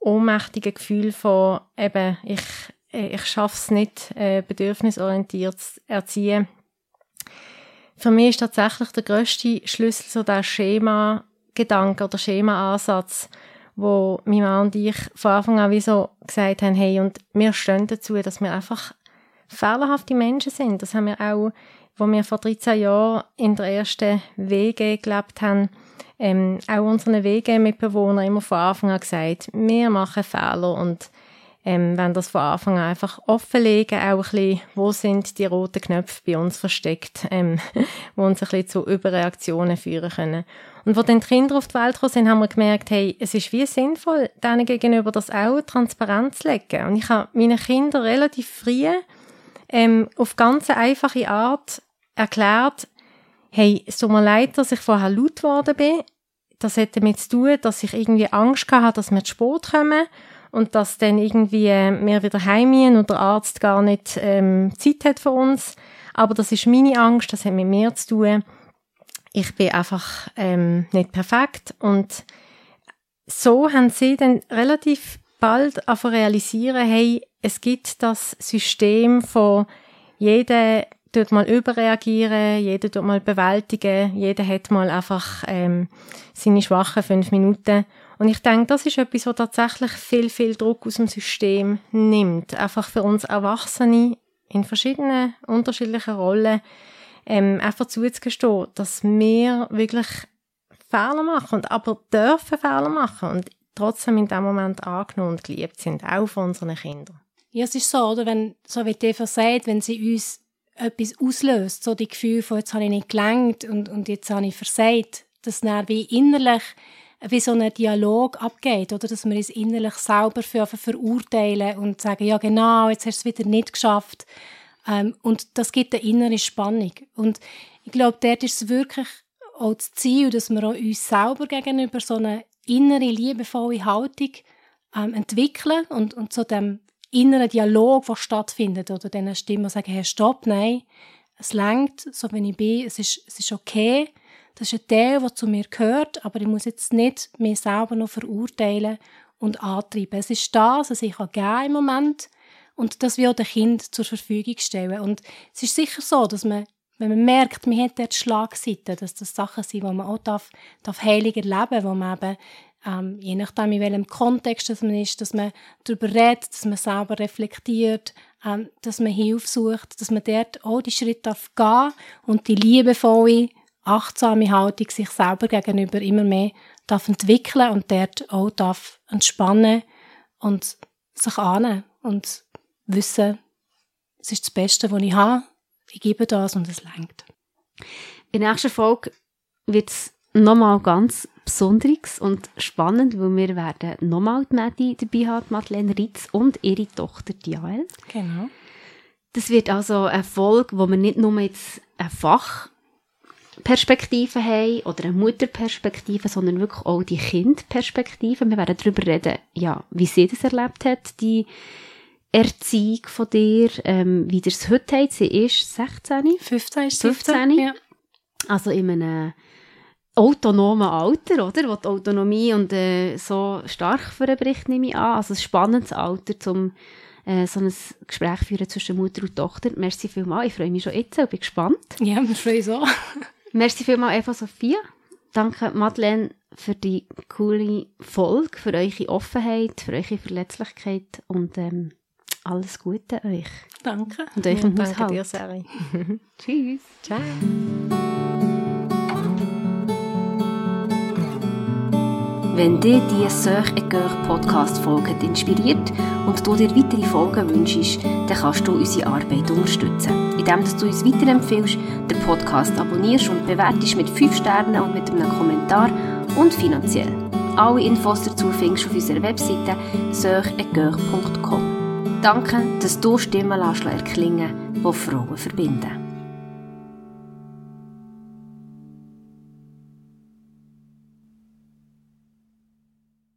ohnmächtigen Gefühl von, eben, ich, ich schaffe es nicht, äh, bedürfnisorientiert zu erziehen. Für mich ist tatsächlich der grösste Schlüssel so der Schema-Gedanke oder Schema-Ansatz, wo mein Mann und ich von Anfang an wie so gesagt haben, hey, und wir stehen dazu, dass wir einfach fehlerhafte Menschen sind. Das haben wir auch, wo wir vor 13 Jahren in der ersten WG gelebt haben, ähm, auch unseren WG-Mitbewohnern immer von Anfang an gesagt, wir machen Fehler und ähm, wenn das von Anfang an einfach offenlegen, auch ein bisschen, wo sind die roten Knöpfe bei uns versteckt, ähm, wo uns ein bisschen zu Überreaktionen führen können. Und wo dann die Kinder auf die Welt gekommen sind, haben wir gemerkt, hey, es ist wie sinnvoll, denen gegenüber das auch transparent zu legen. Und ich habe meinen Kindern relativ früh ähm, auf ganz einfache Art erklärt, hey, es tut mir leid, dass ich vorher laut geworden bin. Das hätte damit zu tun, dass ich irgendwie Angst hatte, dass wir zu Sport kommen und dass dann irgendwie äh, wir wieder heimgehen und der Arzt gar nicht ähm, Zeit hat für uns. Aber das ist meine Angst, das hat mit mir zu tun. Ich bin einfach ähm, nicht perfekt und so haben sie dann relativ bald einfach realisieren, hey, es gibt das System von jeder tut mal überreagieren, jeder tut mal bewältigen, jeder hat mal einfach ähm, seine schwachen fünf Minuten. Und ich denke, das ist etwas, was tatsächlich viel, viel Druck aus dem System nimmt. Einfach für uns Erwachsene in verschiedenen unterschiedlichen Rollen ähm, einfach zuzugestehen, dass wir wirklich Fehler machen und aber dürfen Fehler machen und trotzdem in dem Moment angenommen und geliebt sind, auch von unseren Kindern. Ja, es ist so, oder? Wenn, so wie Eva sagt, wenn sie uns etwas auslöst, so die Gefühle von, jetzt habe ich nicht gelenkt und, und jetzt habe ich versagt, dass dann wie innerlich wie so ein Dialog abgeht, oder? Dass wir uns innerlich selber für verurteilen und sagen, ja genau, jetzt hast du es wieder nicht geschafft. Ähm, und das gibt eine innere Spannung. Und ich glaube, dort ist es wirklich auch das Ziel, dass wir auch uns selber gegenüber so eine innere, liebevolle Haltung ähm, entwickeln und, und zu dem inneren Dialog, der stattfindet, oder diesen Stimmen, sagen, hey, stopp, nein, es längt, so wie ich bin, es ist, es ist okay, das ist ein Teil, der zu mir gehört, aber ich muss jetzt nicht mich selber noch verurteilen und antreiben. Es ist das, was ich geben im Moment und das will auch dem Kind zur Verfügung stellen. Und es ist sicher so, dass man, wenn man merkt, man hat dort Schlagseiten, dass das Sachen sind, die man auch darf, darf heilig erleben wo man eben ähm, je nachdem, in welchem Kontext das man ist, dass man darüber redet, dass man selber reflektiert, ähm, dass man Hilfe sucht, dass man dort auch die Schritte darf gehen und die liebevolle, achtsame Haltung sich selber gegenüber immer mehr darf entwickeln und dort auch darf entspannen und sich ahnen und wissen, es ist das Beste, was ich habe, ich gebe das und es längt. In der nächsten Folge wird es nochmal ganz Besonderes und spannend, weil wir werden nochmal die Medi dabei haben, Madeleine Ritz und ihre Tochter Diael. Genau. Das wird also eine Folge, wo wir nicht nur jetzt eine Fachperspektive haben oder eine Mutterperspektive, sondern wirklich auch die Kindperspektive. Wir werden darüber reden, ja, wie sie das erlebt hat, die Erziehung von dir, ähm, wie es heute habt. Sie ist 16? 15 ist 15? Ja. Also in einem autonomen Alter, oder? Wo die Autonomie und äh, so stark verbricht, nehme ich an. Also ein spannendes Alter, um äh, so ein Gespräch führen zwischen Mutter und Tochter. Merci vielmals. Ich freue mich schon jetzt und bin gespannt. Ja, wir freuen uns auch. Merci vielmals, Eva Sophia. Danke, Madeleine, für die coole Folge, für eure Offenheit, für eure Verletzlichkeit und ähm, alles Gute euch. Danke. Und euch ja, danke dir, Sari. Tschüss. Ciao. Wenn dir die Sœur et Cœur Podcast-Folge inspiriert und du dir weitere Folgen wünschst, dann kannst du unsere Arbeit unterstützen, indem du uns weiterempfiehlst, den Podcast abonnierst und bewertest mit 5 Sternen und mit einem Kommentar und finanziell. Alle Infos dazu findest du auf unserer Webseite sœuretcoeur.com. Danke, dass du Stimmen erklingen die Frauen verbinden.